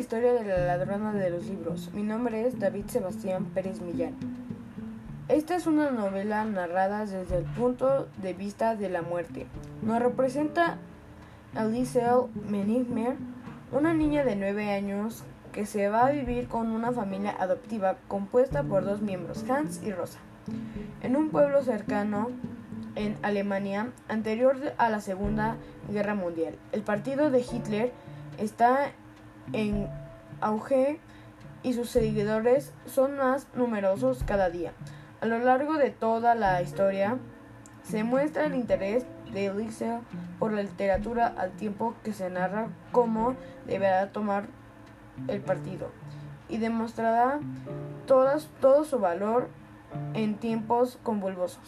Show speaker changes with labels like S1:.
S1: historia de la ladrona de los libros. Mi nombre es David Sebastián Pérez Millán. Esta es una novela narrada desde el punto de vista de la muerte. Nos representa a Liesel Menigmer, una niña de 9 años que se va a vivir con una familia adoptiva compuesta por dos miembros, Hans y Rosa, en un pueblo cercano en Alemania anterior a la Segunda Guerra Mundial. El partido de Hitler está en auge y sus seguidores son más numerosos cada día. A lo largo de toda la historia se muestra el interés de Elixir por la literatura al tiempo que se narra cómo deberá tomar el partido y demostrará todo su valor en tiempos convulsos.